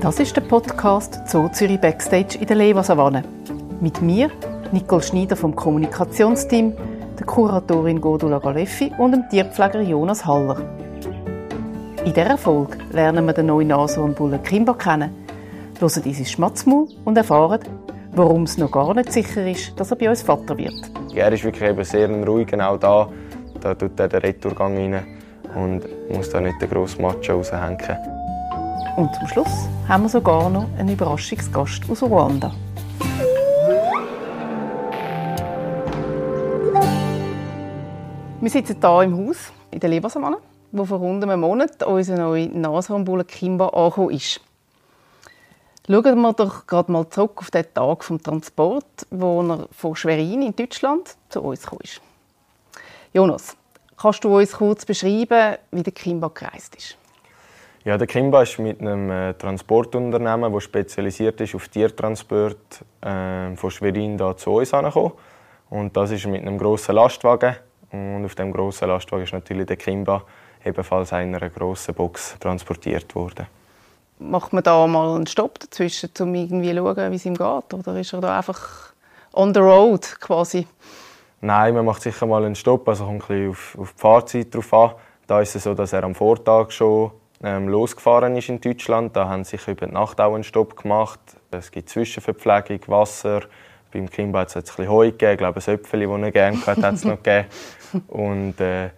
Das ist der Podcast Zoo Zürich Backstage in der Lewa-Savanne. Mit mir, Nicole Schneider vom Kommunikationsteam, der Kuratorin Godula Galeffi und dem Tierpfleger Jonas Haller. In dieser Folge lernen wir den neuen Nashornbullen Kimba kennen, hören unsere Schmatzmaul und erfahren, warum es noch gar nicht sicher ist, dass er bei uns Vater wird. Er ist wirklich eben sehr ruhig, genau da. Da tut er den Retourgang rein und muss da nicht den grossen Macho raushängen. Und zum Schluss haben wir sogar noch einen Überraschungsgast aus Ruanda. Wir sitzen hier im Haus in der Lebersamanne, wo vor rund einem Monat unser neuer Nashornbulle Kimba angekommen ist. Schauen wir doch gerade mal zurück auf den Tag des Transport, wo er von Schwerin in Deutschland zu uns kam. Jonas, kannst du uns kurz beschreiben, wie der Kimba gereist ist? Ja, der Kimba ist mit einem äh, Transportunternehmen, das spezialisiert ist auf Tiertransport, äh, von Schwerin da zu uns angekommen. Und das ist mit einem grossen Lastwagen. Und auf dem grossen Lastwagen ist natürlich der Kimba ebenfalls in einer grossen Box transportiert worden. Macht man da mal einen Stopp dazwischen, um irgendwie zu schauen, wie es ihm geht? Oder ist er da einfach on the road quasi? Nein, man macht sicher mal einen Stopp, also kommt ein bisschen auf, auf die Fahrzeit drauf an. Da ist es so, dass er am Vortag schon ähm, losgefahren ist in Deutschland. Da haben sie sich über die Nacht auch einen Stopp gemacht. Es gibt Zwischenverpflegung, Wasser. Beim Kimba hat es ein bisschen Heu gegeben, ich glaube, ein Äpfel, das er gerne hatte, hat es noch gegeben. Und äh,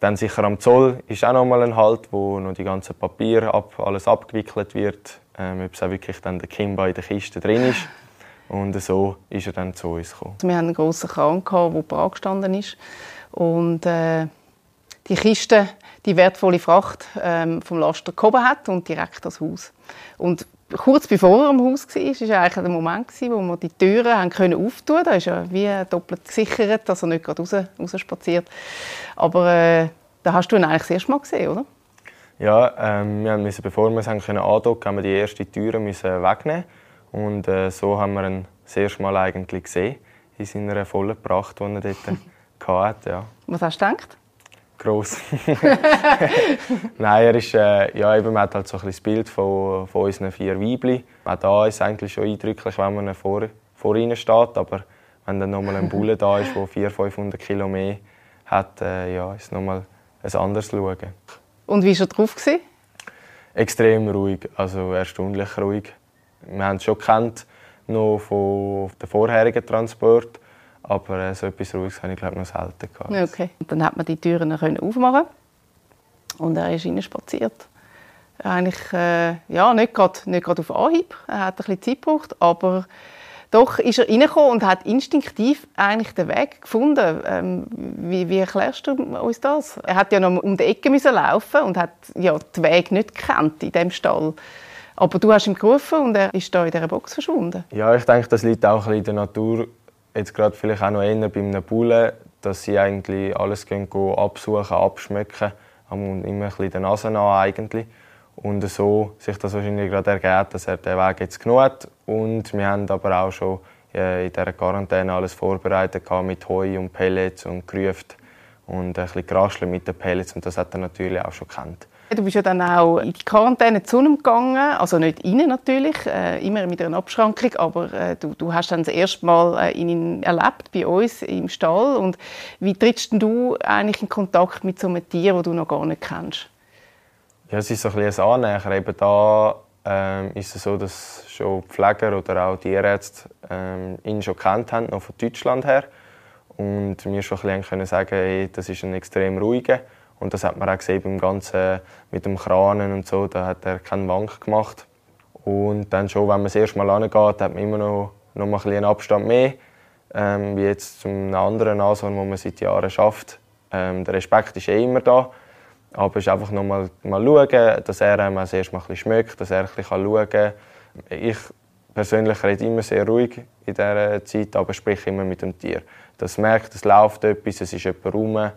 dann sicher am Zoll ist auch noch mal ein Halt, wo noch die ganzen Papiere ab, alles abgewickelt wird, ähm, ob es auch wirklich dann der Kimba in der Kiste drin ist. Und so ist er dann zu uns gekommen. Wir hatten einen grossen Kran, der angestanden ist. Und äh, die Kiste die wertvolle Fracht ähm, vom Laster gehoben hat und direkt das Haus. Und kurz bevor er am Haus war, war eigentlich der Moment, wo wir die Türen haben können auftun konnten. Da ist ja wie doppelt gesichert, dass er nicht gerade raus, raus spaziert. Aber äh, da hast du ihn eigentlich das erste Mal gesehen, oder? Ja, ähm, wir müssen, bevor wir es haben andocken, haben wir die erste Tür müssen wegnehmen und äh, so haben wir ihn das erste Mal eigentlich gesehen in seiner vollen Pracht, die er dort hatte. Ja. Was hast du gedacht? gross. Nein, er ist, äh, ja, eben, man hat halt so ein das Bild von, von unseren vier Weibli. Auch da ist es eigentlich schon eindrücklich, wenn man vor, vor ihnen steht, aber wenn dann nochmal ein Bulle da ist, der 400, 500 Kilo mehr hat, äh, ja, ist es nochmal ein anderes Schauen. Und wie war er drauf? Gewesen? Extrem ruhig, also erstaunlich ruhig. Wir haben es schon kennt, noch von den vorherigen Transport aber so etwas Ruhiges habe ich glaube noch selten gehabt. Okay. Und dann hat man die Türen aufmachen und er ist spaziert. Eigentlich äh, ja, nicht gerade nicht auf Anhieb. Er hat ein bisschen Zeit gebraucht, aber doch ist er reingekommen und hat instinktiv eigentlich den Weg gefunden. Ähm, wie, wie, erklärst du uns das? Er hat ja noch um die Ecke laufen und hat ja den Weg nicht gekannt in dem Stall. Aber du hast ihn gerufen und er ist da in dieser Box verschwunden. Ja, ich denke, das liegt auch ein in der Natur jetzt gerade vielleicht auch noch eher bei einem Bullen, dass sie eigentlich alles gehen, gehen absuchen, abschmecken, haben immer ein bisschen die Nase an eigentlich. Und so sich das wahrscheinlich gerade ergeht, dass er den Weg jetzt genug hat. Und wir haben aber auch schon äh, in dieser Quarantäne alles vorbereitet mit Heu und Pellets und Gerüft und ein bisschen geraschelt mit den Pellets und das hat er natürlich auch schon kennt. Du bist ja dann auch in die Quarantäne zu ihm gegangen, also nicht rein natürlich, äh, immer mit einer Abschrankung, aber äh, du, du hast dann das erste Mal äh, ihn erlebt bei uns im Stall und wie trittst du eigentlich in Kontakt mit so einem Tier, das du noch gar nicht kennst? Ja, es ist so ein bisschen ein Annäher. Eben da ähm, ist es so, dass schon Pfleger oder auch Tierärzte ähm, ihn schon kennt haben, noch von Deutschland her und mir schon ein bisschen können sagen, hey, das ist ein extrem ruhiger und das hat man auch gesehen beim Ganzen mit dem Kranen und so, da hat er keinen Wank gemacht. Und dann schon, wenn man das erste Mal angeht, hat man immer noch, noch mal ein einen Abstand mehr, ähm, wie jetzt zu einem anderen Nashorn, wo man seit Jahren schafft. Ähm, der Respekt ist eh immer da, aber es ist einfach noch mal, mal schauen, dass er ähm, das erste Mal schmeckt, dass er ein schauen kann. Ich persönlich rede immer sehr ruhig in dieser Zeit, aber spreche immer mit dem Tier. Das merkt, es läuft etwas, es ist jemand rum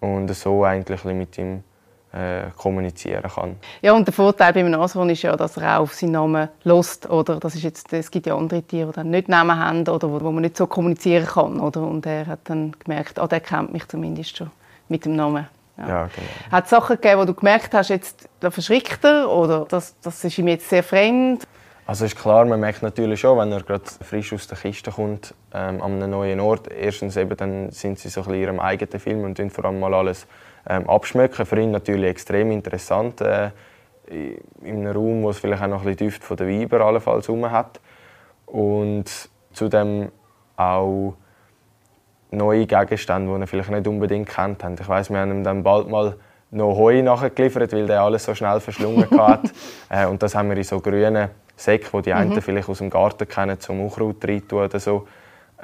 und so eigentlich mit ihm äh, kommunizieren kann. Ja, und der Vorteil beim Nashorn ist ja, dass er auch auf seinen Namen lässt, oder? Das ist jetzt, es gibt ja andere Tiere, die nicht Namen haben oder wo, wo man nicht so kommunizieren kann, oder? Und er hat dann gemerkt, ah, der kennt mich zumindest schon mit dem Namen. Ja. ja genau. Hat es Sachen gegeben, wo du gemerkt hast, jetzt da verschrickt er oder das, das ist ihm jetzt sehr fremd? Also ist klar, man merkt natürlich schon, wenn er gerade frisch aus der Kiste kommt, ähm, an einem neuen Ort. Erstens eben, dann sind sie so ein bisschen in ihrem eigenen Film und vor allem mal alles ähm, abschmecken. Für ihn natürlich extrem interessant. Äh, in einem Raum, wo es vielleicht auch noch ein bisschen Düfte von der Weiber allenfalls herum hat. Und zudem auch neue Gegenstände, die er vielleicht nicht unbedingt kennt. Ich weiß, wir haben ihm dann bald mal noch Heu nachgeliefert, weil der alles so schnell verschlungen hat. äh, und das haben wir in so grünen Säcken, die die einen mhm. vielleicht aus dem Garten kennen, zum Unkraut reintun oder so.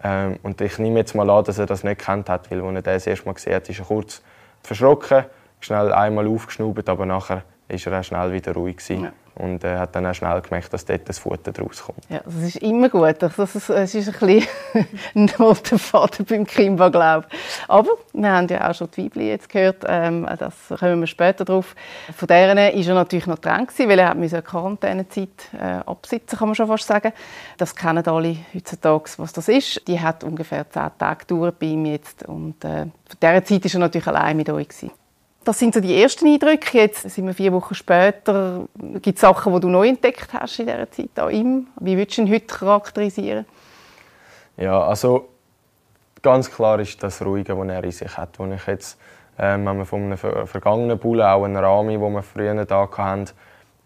Ähm, und ich nehme jetzt mal an, dass er das nicht kennt hat, weil als er das erste Mal gesehen hat, ist er kurz verschrocken, schnell einmal aufgeschnaubt, aber nachher ist er auch schnell wieder ruhig gewesen. Ja. Und äh, hat dann auch schnell gemerkt, dass dort das Futter draus kommt. Ja, das ist immer gut. Das ist, es ist ein bisschen roter Faden beim Kimba, glaube Aber wir haben ja auch schon die Weibli jetzt gehört, ähm, das kommen wir später drauf. Von deren war er natürlich noch dran, weil er hat eine Quarantänezeit äh, absitzen, kann man schon fast sagen. Das kennen alle heutzutage, was das ist. Die hat ungefähr zehn Tage gedauert bei ihm jetzt. Und äh, von dieser Zeit war er natürlich allein mit euch. Gewesen. Das sind so die ersten Eindrücke. Jetzt sind wir vier Wochen später. Gibt es Sachen, die du neu entdeckt hast in dieser Zeit an ihm? Wie würdest du ihn heute charakterisieren? Ja, also ganz klar ist das Ruhige, das er in sich hat. Wo ich jetzt, ähm, wenn wir von einem vergangenen Bullen, auch einen Rami, den wir früher da hatten,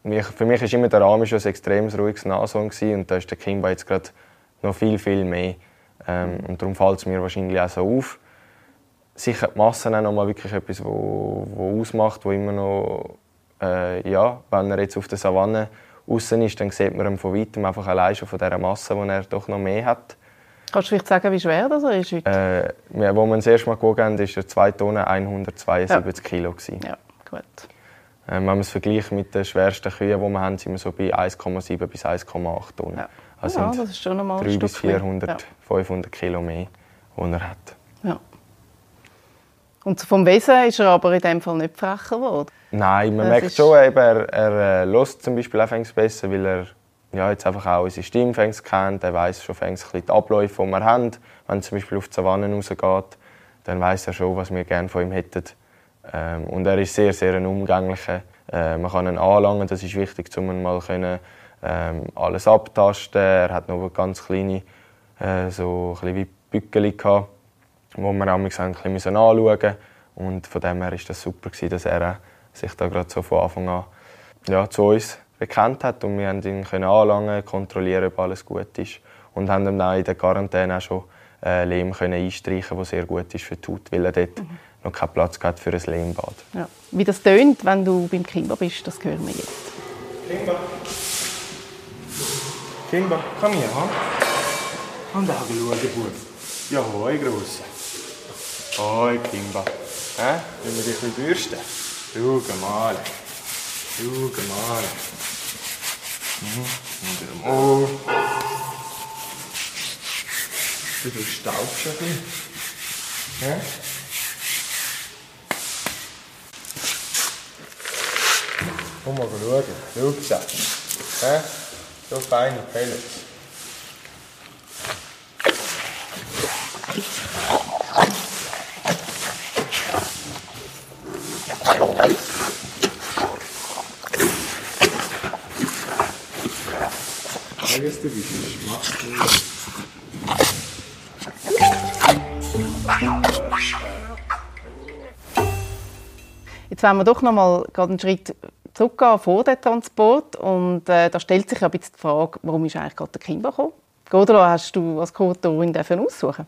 für mich war immer der Rami schon ein extrem ruhiges Nashorn und da ist der Kimba jetzt gerade noch viel, viel mehr. Ähm, und darum fällt es mir wahrscheinlich auch so auf sicher die Masse auch noch mal wirklich etwas, wo, wo ausmacht, wo immer noch, äh, ja, wenn er jetzt auf der Savanne außen ist, dann sieht man ihn von weitem einfach allein schon von dieser Masse, die er doch noch mehr hat. Kannst du vielleicht sagen, wie schwer das ist heute? Äh, ja, wo wir das erste Mal gewogen haben, war er 2 Tonnen 172 ja. Kilo. Gewesen. Ja, gut. Äh, wenn man es vergleicht mit den schwersten Kühen, die wir haben, sind wir so bei 1,7 bis 1,8 Tonnen. Ja. Also ja, das ist schon einmal 300 bis 400, ja. 500 Kilo mehr, die er hat. Ja. Und vom Wesen ist er aber in dem Fall nicht frecher geworden. Nein, man das merkt schon, eben, er, er äh, hört zum Beispiel auch besser, weil er ja, jetzt einfach auch unsere Stimme kennt. Er weiß schon ein bisschen die Abläufe, die wir haben. Wenn er zum Beispiel auf die Savanne rausgeht, dann weiß er schon, was wir gerne von ihm hätten. Ähm, und er ist sehr, sehr ein umgänglicher. Äh, man kann ihn anlangen, das ist wichtig, um ihn mal können, ähm, alles abtasten. Er hat noch ganz kleine, äh, so ein wie Bückeli gehabt wo wir auch ein bisschen anschauen mussten. Und von dem her war das super, dass er sich da gerade so von Anfang an ja, zu uns bekannt hat. Und wir konnten ihn können anlangen, kontrollieren, ob alles gut ist. Und haben ihm dann in der Quarantäne auch schon äh, Lehm können einstreichen, was sehr gut ist für die Haut, weil er dort mhm. noch keinen Platz hat für ein Lehmbad. Ja. Wie das tönt, wenn du beim Kimba bist, das hören wir jetzt. Kimba. Kimba, komm her, ha? Und da schauen, Bub. Ja, hoi, Grosse. Hoi, Kimba. Hä? Wollen wir dich ein bürsten? Schau mal. Schau mal. Mhm. Und der Mo. Du staubst ein bisschen. Hä? Komm mal schauen. Schau Hä? So feine Pellets. Jetzt wollen wir doch noch mal einen Schritt zurückgehen vor dem Transport. Und äh, da stellt sich ein bisschen die Frage, warum ist eigentlich gerade der Kimba gekommen? Godela, hast du als Co-Autorin aussuchen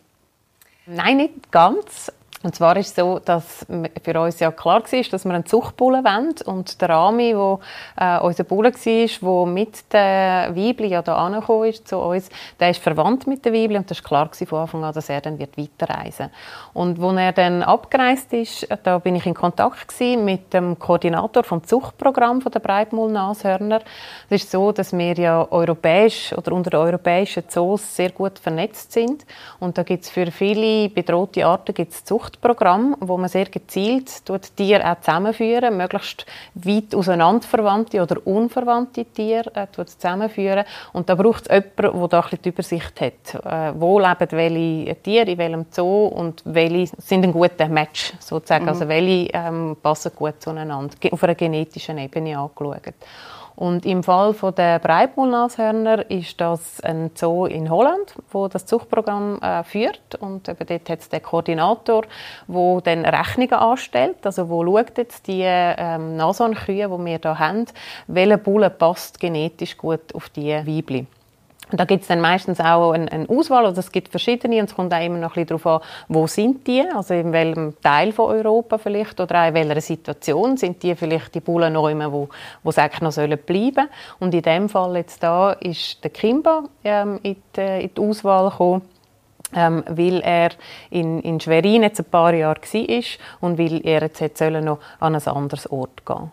Nein, nicht ganz. Und zwar ist es so, dass für uns ja klar war, dass wir einen Zuchtbullen wollen. Und der Rami, der äh, unser Bullen war, der mit der Weibli ja hier angekommen ist zu uns, der ist verwandt mit der Weibli. Und das war klar von Anfang an, dass er dann wird weiterreisen wird. Und als er dann abgereist ist, da bin ich in Kontakt mit dem Koordinator vom Zuchtprogramm der Breitmull-Nashörner. Es ist so, dass wir ja europäisch oder unter den europäischen Zoos sehr gut vernetzt sind. Und da gibt es für viele bedrohte Arten gibt's Zucht Zuchtprogramm, wo man sehr gezielt tut Tiere auch zusammenführen, möglichst weit auseinanderverwandte oder unverwandte Tiere äh, zusammenführen. Und da braucht es jemanden, der da ein bisschen die Übersicht hat. Äh, wo leben welche Tiere, in welchem Zoo und welche sind ein guter Match, sozusagen. Mhm. Also welche ähm, passen gut zueinander, auf einer genetischen Ebene angeschaut. Und im Fall von der Breitmaulnashörner ist das ein Zoo in Holland, wo das Zuchtprogramm äh, führt und eben dort hat es den Koordinator, wo dann Rechnungen anstellt, also wo schaut jetzt die ähm, Nashornkühe, die wir hier haben, welcher Bulle passt genetisch gut auf die Weibchen. Und da gibt es dann meistens auch eine, eine Auswahl, also es gibt verschiedene und es kommt auch immer noch ein bisschen darauf an, wo sind die, also in welchem Teil von Europa vielleicht oder auch in welcher Situation sind die vielleicht die Bullen noch immer, wo, wo sie eigentlich noch sollen bleiben Und in dem Fall jetzt da ist der Kimba ähm, in, die, in die Auswahl gekommen. Ähm, weil er in, in Schwerin jetzt ein paar Jahre war und weil er jetzt noch an ein anderes Ort gehen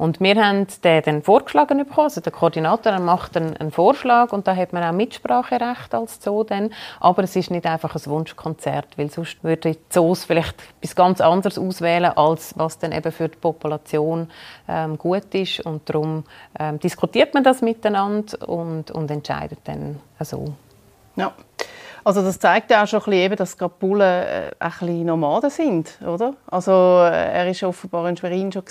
und wir haben den dann vorgeschlagen bekommen. Also der Koordinator macht einen, Vorschlag und da hat man auch Mitspracherecht als Zoo dann. Aber es ist nicht einfach ein Wunschkonzert, weil sonst würden die Zoos vielleicht etwas ganz anderes auswählen, als was dann eben für die Population ähm, gut ist. Und darum ähm, diskutiert man das miteinander und, und entscheidet dann so. Ja. Also das zeigt auch schon ein bisschen, dass gerade Bullen äh, ein bisschen Nomaden sind, oder? Also äh, er ist offenbar in Schwerin schon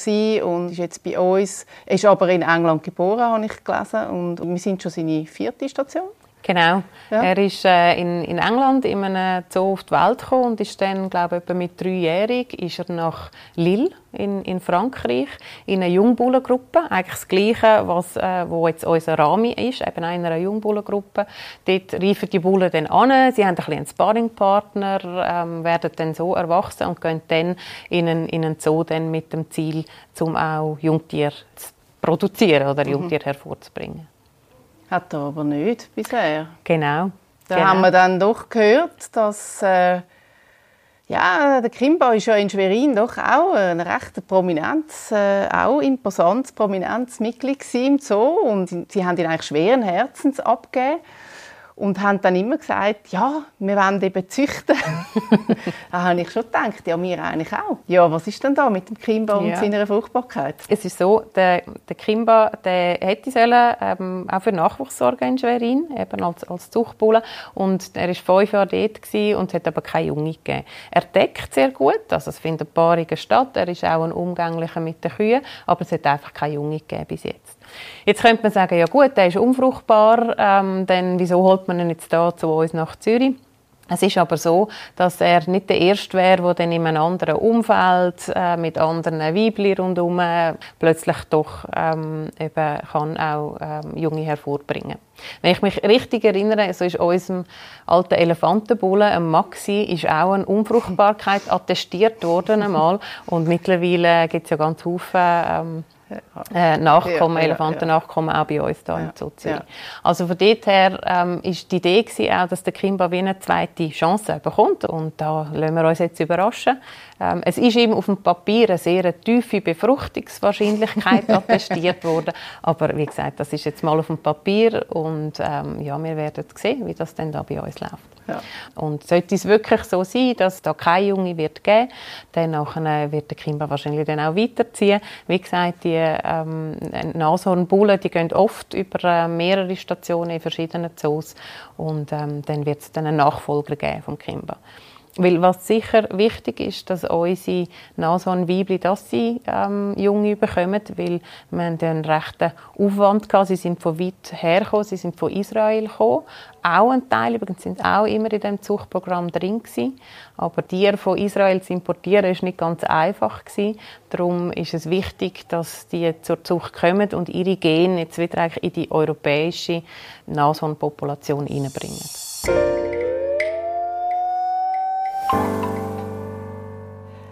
und ist jetzt bei uns. Er ist aber in England geboren, habe ich gelesen, und wir sind schon seine vierte Station. Genau. Ja. Er ist äh, in, in England in einem Zoo auf die Welt gekommen und ist dann, glaube ich, mit dreijährig ist er nach Lille in, in Frankreich in einer Jungbullengruppe. Eigentlich das Gleiche, was äh, wo jetzt unser Rami ist, eben in einer Jungbullengruppe. Dort reifen die Bullen dann an, sie haben ein bisschen einen Sparringpartner, ähm, werden dann so erwachsen und gehen dann in einen, in einen Zoo dann mit dem Ziel, um auch Jungtiere zu produzieren oder mhm. Jungtiere hervorzubringen. Hat er aber nicht bisher. Genau. Da genau. haben wir dann doch gehört, dass äh, ja, der Kimba ist ja in Schwerin doch auch ein recht prominentes, äh, auch imposantes, prominentes Mitglied im Zoo und sie haben ihn eigentlich schweren Herzens abgegeben und haben dann immer gesagt, ja, wir wollen eben züchten. da habe ich schon gedacht, ja, wir eigentlich auch. Ja, was ist denn da mit dem Kimba und ja. seiner Fruchtbarkeit? Es ist so, der, der Kimba, der hätte sollen, ähm, auch für Nachwuchs sorgen in Schwerin, eben als, als Zuchtbulle. Und er war fünf Jahre dort und hat aber keine Junge gegeben. Er deckt sehr gut, also es findet Paarungen statt. Er ist auch ein Umgänglicher mit den Kühen, aber es hat einfach keine Junge gegeben bis jetzt. Jetzt könnte man sagen, ja gut, der ist unfruchtbar, ähm, dann wieso holt man ihn jetzt da zu uns nach Zürich? Es ist aber so, dass er nicht der Erste wäre, der dann in einem anderen Umfeld äh, mit anderen Weibchen rundherum äh, plötzlich doch ähm, eben kann auch ähm, Junge hervorbringen. Wenn ich mich richtig erinnere, so ist unserem alten Elefantenbullen, ein Maxi, ist auch eine Unfruchtbarkeit attestiert worden einmal und mittlerweile gibt es ja ganz viele ähm, äh, Nachkommen, ja, Elefantennachkommen auch bei uns hier ja, Zoo ja. Also von dort her ähm, ist die Idee gewesen, auch, dass der Kimba wie eine zweite Chance bekommt und da lassen wir uns jetzt überraschen. Ähm, es ist ihm auf dem Papier eine sehr tiefe Befruchtungswahrscheinlichkeit attestiert worden, aber wie gesagt, das ist jetzt mal auf dem Papier und ähm, ja, wir werden sehen, wie das dann da bei uns läuft. Und sollte es wirklich so sein, dass da keine Junge wird geben, dann wird der Kimba wahrscheinlich dann auch weiterziehen. Wie gesagt, die ähm, Nashornbullen, die gehen oft über äh, mehrere Stationen in verschiedenen Zoos und ähm, dann wird es dann einen Nachfolger geben vom Kimba. Weil was sicher wichtig ist, dass unsere Nashornweibli, dass sie ähm, Junge bekommen, weil wir haben einen rechten Aufwand gehabt. Sie sind von weit hergekommen, sie sind von Israel gekommen. Auch ein Teil übrigens sind auch immer in dem Zuchtprogramm drin gewesen. Aber die von Israel zu importieren ist nicht ganz einfach gewesen. Darum ist es wichtig, dass die zur Zucht kommen und ihre Gene jetzt wieder eigentlich in die europäische Nashornpopulation hineinbringen.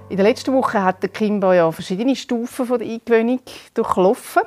In der letzten Woche hat der Kimba ja verschiedene Stufen von der Eingewöhnung durchlaufen.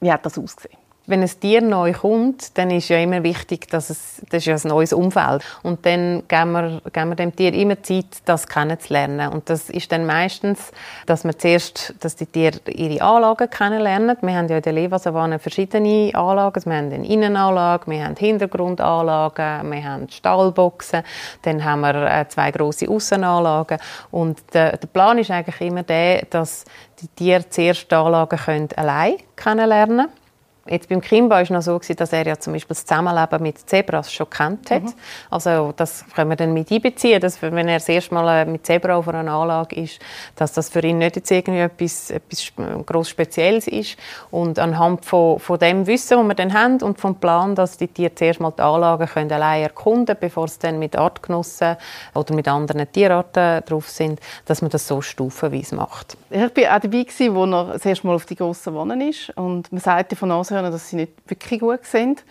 Wie hat das ausgesehen? Wenn ein Tier neu kommt, dann ist ja immer wichtig, dass es, das ist ja ein neues Umfeld. Und dann geben wir, geben wir dem Tier immer Zeit, das kennenzulernen. Und das ist dann meistens, dass wir zuerst, dass die Tiere ihre Anlagen kennenlernen. Wir haben ja in der Levasavanne verschiedene Anlagen. Wir haben eine Innenanlage, wir haben Hintergrundanlagen, wir haben Stallboxen, dann haben wir äh, zwei große Aussenanlagen. Und der, der Plan ist eigentlich immer der, dass die Tiere zuerst die Anlagen können allein kennenlernen Jetzt beim Kimba war es noch so, dass er ja zum Beispiel das Zusammenleben mit Zebras schon kennt hat. Mhm. Also das können wir dann mit einbeziehen, dass wenn er das erste Mal äh, mit Zebra auf einer Anlage ist, dass das für ihn nicht jetzt irgendwie etwas, etwas gross Spezielles ist. Und anhand von, von dem Wissen, das wir dann haben und vom Plan, dass die Tiere zuerst mal die Anlagen können allein erkunden können, bevor sie dann mit Artgenossen oder mit anderen Tierarten drauf sind, dass man das so stufenweise macht. Ich war auch dabei, als er das erste Mal auf die grossen Wannen ist. Und man sagte von Anfang können, dass sie nicht wirklich gut sind.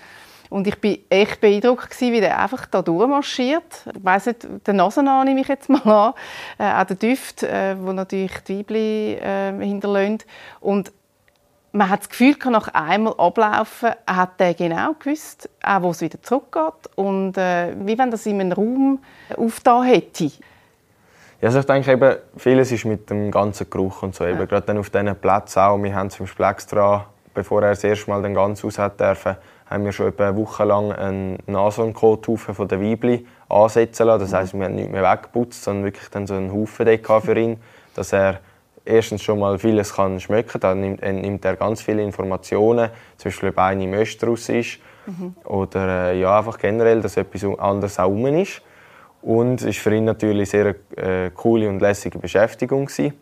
Und ich war echt beeindruckt, wie der einfach da durchmarschiert. Ich weiss nicht, den Nasen nehme ich jetzt mal an. Äh, auch der Duft, äh, wo natürlich die Weibli äh, hinterlässt. Und man hat das Gefühl, nach einmal ablaufen, hat er genau gewusst, auch wo es wieder zurückgeht. Und äh, wie wenn das in einem Raum aufgetan hätte. Ja, also ich denke eben, vieles ist mit dem ganzen Geruch und so. Ja. Eben, gerade dann auf diesen Plätzen auch. Wir haben zum Beispiel extra bevor er das erste Mal den ganz aus hat dürfen, haben wir schon etwa eine Woche lang einen Nasenkothaufen von der Weibli ansetzen lassen. Das heisst, wir haben nicht mehr weggeputzt, sondern wirklich dann so einen Haufen für ihn, dass er erstens schon mal vieles kann schmecken. Dann nimmt, nimmt, er ganz viele Informationen, zum Beispiel ob eine Möstrus ist mhm. oder äh, ja, einfach generell, dass etwas anderes auch rum ist. Und es war für ihn natürlich eine sehr äh, coole und lässige Beschäftigung. Gewesen.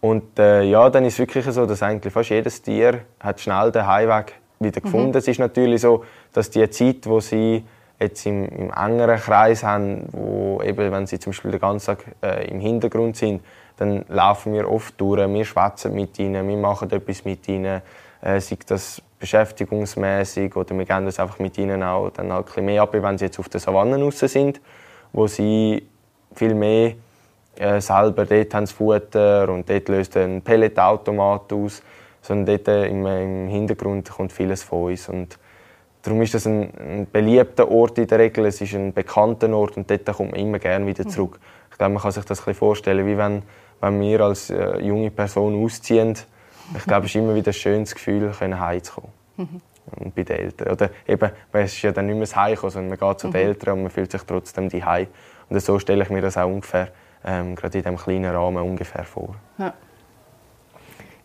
Und äh, ja, dann ist es wirklich so, dass eigentlich fast jedes Tier hat schnell den Heimweg wieder gefunden. Mhm. Es ist natürlich so, dass die Zeit, wo sie jetzt im, im engeren Kreis haben, wo eben, wenn sie zum Beispiel den ganzen Tag äh, im Hintergrund sind, dann laufen wir oft durch, wir schwätzen mit ihnen, wir machen etwas mit ihnen, äh, sei das beschäftigungsmäßig oder wir gehen das einfach mit ihnen auch dann halt ein bisschen mehr ab, wenn sie jetzt auf der Savanne raus sind, wo sie viel mehr äh, selber dort haben sie Futter und dort löst ein Pelletautomat aus. Sondern dort äh, im, im, Hintergrund kommt vieles von uns. Und darum ist das ein, ein, beliebter Ort in der Regel. Es ist ein bekannter Ort und dort kommt man immer gerne wieder zurück. Ich glaube, man kann sich das ein bisschen vorstellen, wie wenn, wenn wir als äh, junge Person ausziehen. Ich glaube, es ist immer wieder ein schönes Gefühl, heimzukommen. Mhm. Und bei den Eltern. Oder eben, man ist ja dann nicht mehr das Heimkommen, sondern man geht zu den mhm. Eltern und man fühlt sich trotzdem die Und so stelle ich mir das auch ungefähr ähm, gerade in diesem kleinen Rahmen ungefähr vor. Ja.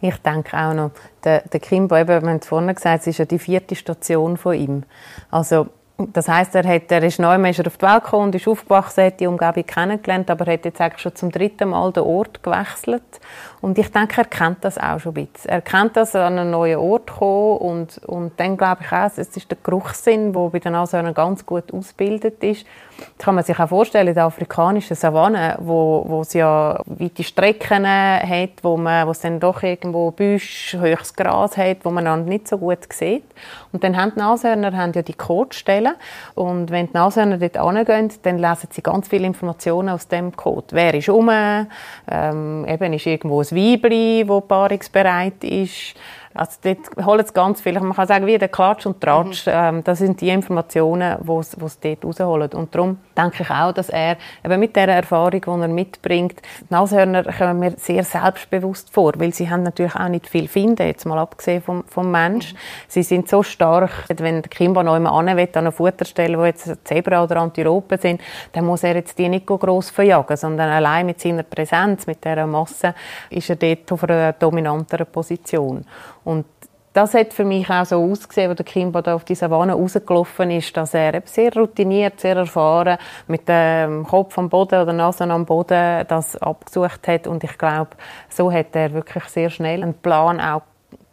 Ich denke auch noch, der, der Kimbo, eben, wir haben vorhin gesagt, es ist ja die vierte Station von ihm. Also das heißt, er, hat, er ist neu auf die Welt gekommen und ist aufgewachsen, hat die Umgebung kennengelernt, aber er hat jetzt eigentlich schon zum dritten Mal den Ort gewechselt. Und ich denke, er kennt das auch schon ein bisschen. Er kennt das, an einen neuen Ort kommen und, und dann glaube ich auch, es ist der Geruchssinn, der bei den Ashörnern ganz gut ausgebildet ist. Das kann man sich auch vorstellen, in der afrikanischen Savanne, wo, wo es ja weite Strecken hat, wo, man, wo es dann doch irgendwo Büsch, höchstes Gras hat, wo man nicht so gut sieht. Und dann haben die Nashörner haben ja die Codestellen und wenn die Nashörner dort hingehen, dann lesen sie ganz viele Informationen aus dem Code. Wer ist rum, ähm, eben ist irgendwo ein Weibli, das paarungsbereit ist, also dort holen sie ganz viel. Man kann sagen, wie der Klatsch und Tratsch, mhm. ähm, das sind die Informationen, die sie dort rausholen. Und darum denke ich auch, dass er eben mit der Erfahrung, die er mitbringt, die Nashörner kommen mir sehr selbstbewusst vor, weil sie haben natürlich auch nicht viel finden, jetzt mal abgesehen vom, vom Mensch. Mhm. Sie sind so stark, wenn der Kimba noch einmal an will, an eine Futterstelle, wo jetzt Zebra oder Antilopen sind, dann muss er jetzt die nicht gross verjagen, sondern allein mit seiner Präsenz, mit dieser Masse, ist er dort auf einer dominanteren Position. Und das hat für mich auch so ausgesehen, als der Kimbo da auf die Savanne rausgelaufen ist, dass er sehr routiniert, sehr erfahren, mit dem Kopf am Boden oder Nase am Boden das abgesucht hat. Und ich glaube, so hat er wirklich sehr schnell einen Plan auch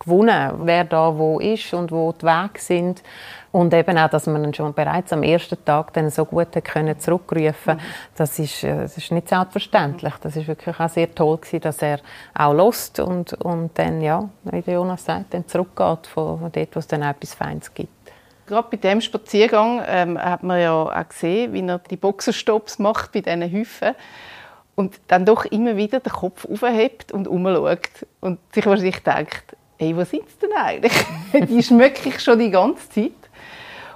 gewonnen, wer da wo ist und wo die Wege sind. Und eben auch, dass man ihn schon bereits am ersten Tag dann so gut können zurückrufen mhm. das, ist, äh, das ist nicht selbstverständlich. Das ist wirklich auch sehr toll gewesen, dass er auch lost und, und dann, ja, wie Jonas sagt, dann zurückgeht von, von dort, wo es dann auch etwas Feines gibt. Gerade bei diesem Spaziergang ähm, hat man ja auch gesehen, wie er die Boxerstops macht bei diesen Häufen und dann doch immer wieder den Kopf aufhebt und umschaut und sich wahrscheinlich denkt, hey, wo sie denn eigentlich? die schmecke ich schon die ganze Zeit.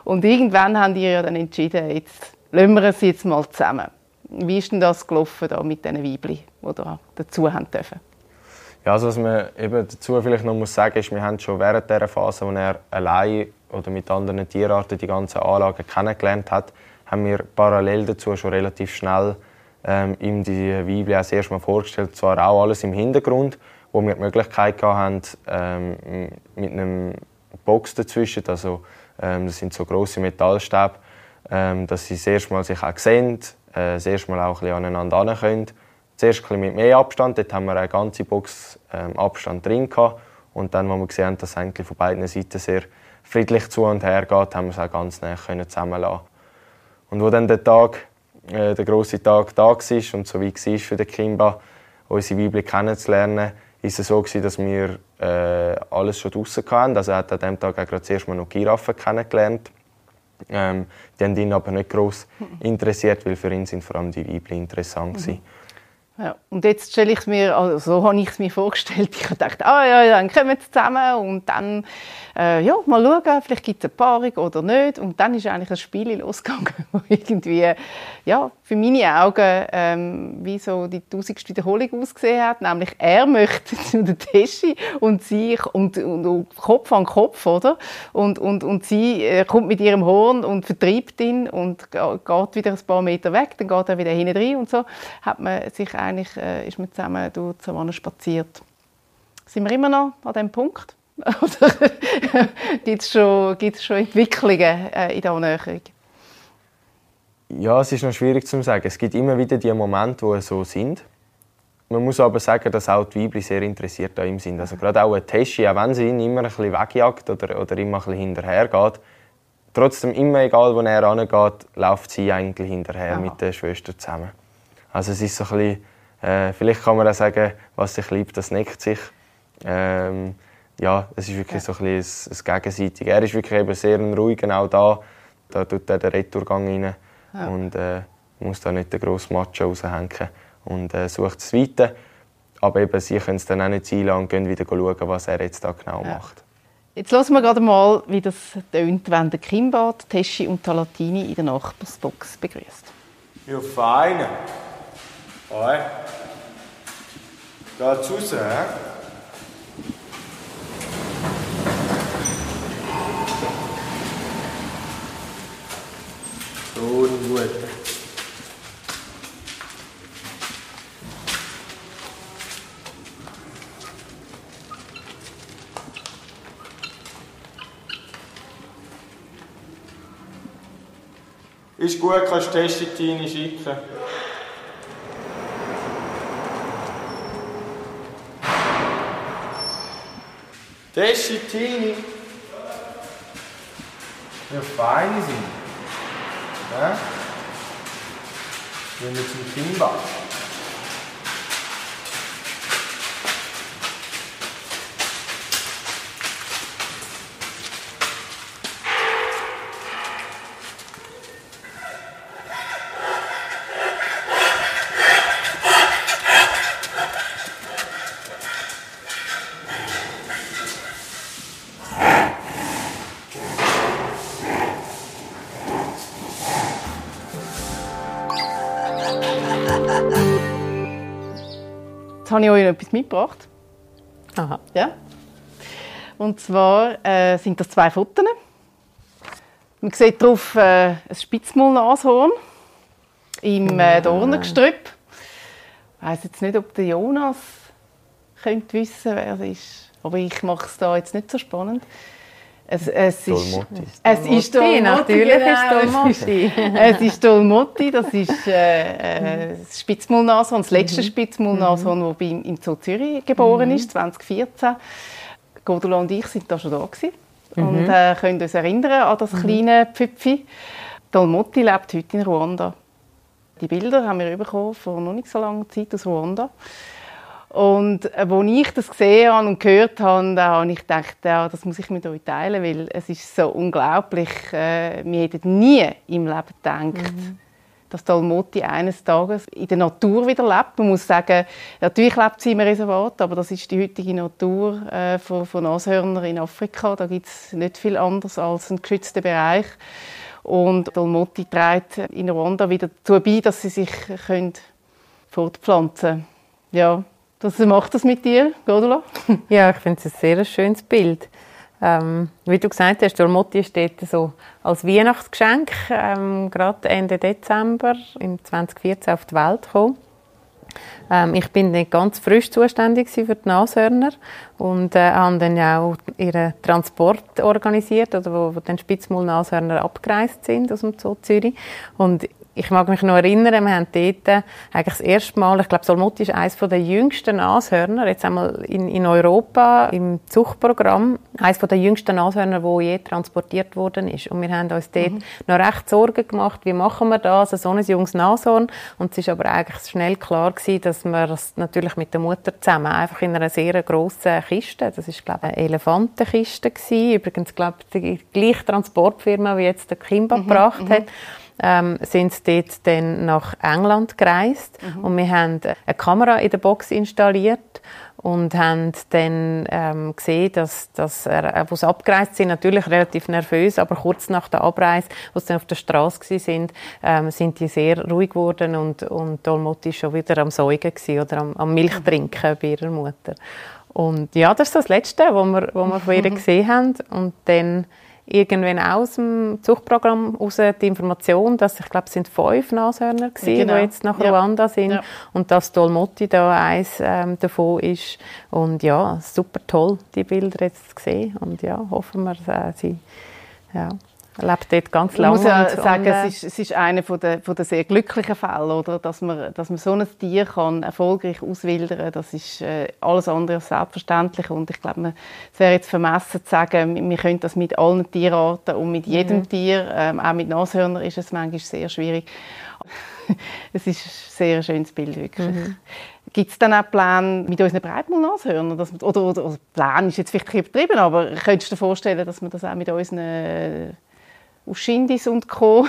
Und irgendwann haben die ja dann entschieden, jetzt lassen wir es jetzt mal zusammen. Wie ist denn das gelaufen da mit diesen Weibchen, die da dazu haben dürfen? Ja, also was man eben dazu vielleicht noch muss sagen ist, wir haben schon während dieser Phase, wo er allein oder mit anderen Tierarten die ganzen Anlagen kennengelernt hat, haben wir parallel dazu schon relativ schnell ähm, ihm die Weibchen das erste Mal vorgestellt. Zwar auch alles im Hintergrund, wo wir die Möglichkeit hatten, ähm, mit einem Box dazwischen, also ähm, das sind so große Metallstäbe, ähm, dass sie das erste Mal sich auch sehen, äh, das erste Mal auch ein bisschen aneinander können. Zuerst ein mit mehr Abstand, dort haben wir eine ganze Box ähm, Abstand drin gehabt. Und dann, als wir gesehen haben, dass es von beiden Seiten sehr friedlich zu und her geht, haben wir es auch ganz nah zusammenlassen. Und wo dann der Tag, äh, der große Tag da war und so wie war für den Kimba, unsere Weibchen kennenzulernen, ist es so gewesen, dass wir äh, alles schon draußen hatten. Also er hat an diesem Tag auch gerade zuerst mal noch Giraffen kennengelernt. Ähm, die haben ihn aber nicht groß interessiert, weil für ihn sind vor allem die Weibchen interessant mhm. Ja, und jetzt stelle ich mir, also so habe ich es mir vorgestellt, ich dachte, ah ja, dann kommen wir zusammen und dann, äh, ja, mal schauen, vielleicht gibt es eine Paarung oder nicht. Und dann ist eigentlich ein Spiel losgegangen, wo irgendwie, ja, für meine Augen ähm, wie so die tausendste Wiederholung ausgesehen hat, nämlich er möchte zu der Teschi und sie und, und, und, Kopf an Kopf, oder? Und, und, und sie äh, kommt mit ihrem Horn und vertreibt ihn und geht wieder ein paar Meter weg, dann geht er wieder hinten rein und so hat man sich eigentlich, äh, ist man zusammen durch die Savanne spaziert. Sind wir immer noch an diesem Punkt? Oder gibt es schon, schon Entwicklungen äh, in der Annäherung? Ja, es ist noch schwierig zu sagen. Es gibt immer wieder die Momente, wo es so sind. Man muss aber sagen, dass auch die Weibchen sehr interessiert an ihm sind. Also gerade auch ein Teschi, auch wenn sie ihn immer ein bisschen wegjagt oder, oder immer ein bisschen hinterher geht, trotzdem immer egal, wo er angeht, läuft sie eigentlich hinterher Aha. mit der Schwester zusammen. Also es ist so ein bisschen, äh, vielleicht kann man auch sagen, was sich liebt, das neckt sich. Ähm, ja, es ist wirklich ja. so ein, bisschen ein, ein Gegenseitig. Er ist wirklich eben sehr ruhig, genau da. Da tut er den Retourgang rein ja. und äh, muss da nicht den grossen Macho raushängen und äh, sucht das Weite. Aber eben, sie können es dann auch nicht sein und gehen wieder schauen, was er jetzt da genau ja. macht. Jetzt hören wir gerade mal, wie das tönt, wenn der Kimbad, Teschi und Talatini in der Nachbarsbox begrüßt. Ja, fein. Raus, hè? Schon gut. Ist gut, kannst Testitine schicken. Testitine. Ja, feine sind. Ja? Gehen habe ich euch etwas mitgebracht. Aha. Ja. Und zwar äh, sind das zwei Fotos. Man sieht darauf äh, ein Spitzmaulnashorn im äh, Dornengestrüpp. Ich weiß jetzt nicht, ob der Jonas könnte wissen, wer es ist. Aber ich mache es da jetzt nicht so spannend. Es, es ist, es ist Dolmotti, natürlich genau. ist Dolmotti. es ist Dolmotti, das ist äh, äh, das Spitzmulnashorn, das letzte mhm. Spitzmulnashorn, mhm. das im Zoo Zürich geboren mhm. ist, 2014. Gordula und ich sind da schon da gewesen mhm. und äh, können uns erinnern an das mhm. kleine Pfüpfi. Dolmotti lebt heute in Ruanda. Die Bilder haben wir bekommen vor noch nicht so langer Zeit aus Ruanda. Und als äh, ich das gesehen habe und gehört habe, da habe ich gedacht, ja, das muss ich mit euch teilen, weil es ist so unglaublich. Äh, wir hätten nie im Leben gedacht, mhm. dass Dalmoti eines Tages in der Natur wieder lebt. Man muss sagen, natürlich lebt sie im Reservat, aber das ist die heutige Natur äh, von, von Nashörnern in Afrika. Da gibt es nicht viel anderes als einen geschützten Bereich. Und Dalmoti trägt in Rwanda wieder dazu bei, dass sie sich können fortpflanzen können. Ja, das macht das mit dir, Godula? Ja, ich finde es ein sehr schönes Bild. Ähm, wie du gesagt hast, Dolmotti steht so als Weihnachtsgeschenk ähm, gerade Ende Dezember in 2014 auf die Welt gekommen. Ähm, ich bin nicht ganz frisch zuständig für die Nashörner und äh, habe dann auch ihren Transport organisiert, oder wo, wo dann Spitzmaul-Nashörner abgereist sind aus dem Zoo Zürich. Und ich mag mich noch erinnern, wir haben dort eigentlich das erste Mal, ich glaube, Solmutti ist eines der jüngsten Nashörner, jetzt einmal in, in Europa im Zuchtprogramm, eines der jüngsten Nashörner, wo je transportiert worden ist. Und wir haben uns dort mhm. noch recht Sorgen gemacht, wie machen wir das, so ein junges Nashorn. Und es ist aber eigentlich schnell klar gewesen, dass wir das natürlich mit der Mutter zusammen einfach in einer sehr grossen Kiste, das ist glaube ich eine Elefantenkiste gewesen, übrigens glaube ich die gleiche Transportfirma, wie jetzt der Kimba mhm. gebracht mhm. hat ähm, sind sie dort dann nach England gereist mhm. und wir haben eine Kamera in der Box installiert und haben dann ähm, gesehen, dass, dass er, äh, wo sie abgereist sind, natürlich relativ nervös, aber kurz nach der Abreise, wo sie dann auf der Straße sind, ähm, sind die sehr ruhig geworden und, und Dolmotti schon wieder am Säugen oder am, am Milchtrinken bei ihrer Mutter. Und ja, das ist das Letzte, was wir, was wir von ihr gesehen haben. Und dann irgendwann aus dem Zuchtprogramm raus die Information, dass ich glaube, es sind fünf Nashörner gewesen, genau. die jetzt nach Ruanda ja. sind ja. und dass Dolmotti da eins ähm, davon ist und ja, super toll, die Bilder jetzt zu sehen und ja, hoffen wir, äh, sie ja, lebt dort ganz lange. Ich muss ja sagen, es, ist, es ist einer von der, von der sehr glücklichen Fälle, oder? Dass, man, dass man so ein Tier kann erfolgreich auswildern kann. Das ist äh, alles andere als selbstverständlich. Und ich glaube, es wäre jetzt vermessen zu sagen, wir können das mit allen Tierarten und mit jedem mhm. Tier, ähm, auch mit Nashörnern ist es manchmal sehr schwierig. es ist ein sehr schönes Bild, wirklich. Mhm. Gibt es dann auch Pläne mit unseren Breitmaulnashörnern? Oder, oder, oder Plan ist jetzt vielleicht übertrieben, aber könntest du dir vorstellen, dass wir das auch mit unseren aus Schindis und Co.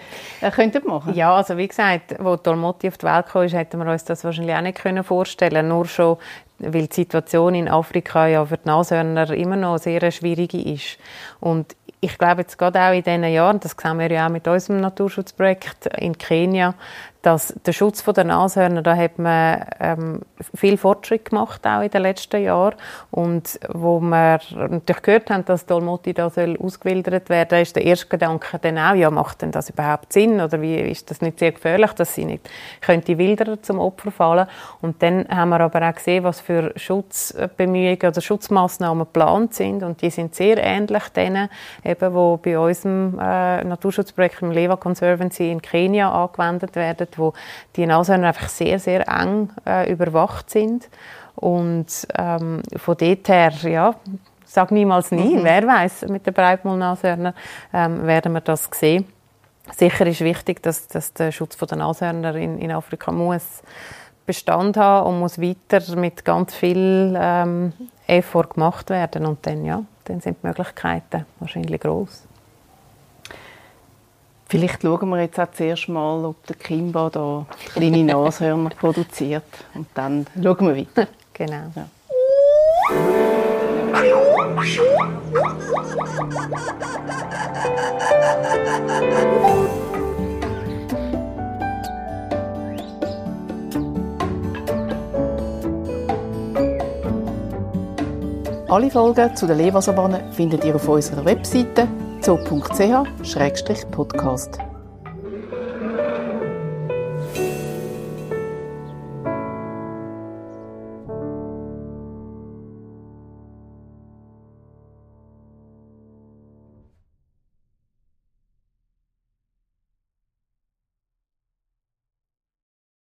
könnten machen Ja, also wie gesagt, als Dolmotti auf die Welt kam, hätten wir uns das wahrscheinlich auch nicht vorstellen können. Nur schon, weil die Situation in Afrika ja für die Nashörner immer noch sehr schwierig ist. Und ich glaube jetzt gerade auch in diesen Jahren, das sehen wir ja auch mit unserem Naturschutzprojekt in Kenia, dass der Schutz der Nashörner, da hat man ähm, viel Fortschritt gemacht, auch in den letzten Jahren. Und wo wir natürlich gehört haben, dass Dolmoti da soll ausgewildert werden, ist der erste Gedanke dann auch, ja, macht denn das überhaupt Sinn? Oder wie ist das nicht sehr gefährlich, dass sie nicht könnte Wilderer zum Opfer fallen? Und dann haben wir aber auch gesehen, was für Schutzbemühungen oder Schutzmaßnahmen geplant sind. Und die sind sehr ähnlich denen, eben, wo bei unserem äh, Naturschutzprojekt im Leva Conservancy in Kenia angewendet werden wo die Nashörner einfach sehr, sehr eng äh, überwacht sind. Und ähm, von dort her, ja, sag niemals nie, mhm. wer weiß, mit den Breitmaulnashörnern ähm, werden wir das sehen. Sicher ist wichtig, dass, dass der Schutz der Nashörner in, in Afrika muss Bestand haben und muss weiter mit ganz viel ähm, Effort gemacht werden. Und dann, ja, dann sind die Möglichkeiten wahrscheinlich groß. Vielleicht schauen wir jetzt auch zuerst mal, ob der Kimba da kleine Nashörner produziert. Und dann schauen wir weiter. Genau. Ja. Alle Folgen zu der Lebersavanne findet ihr auf unserer Webseite zoo.ch-podcast.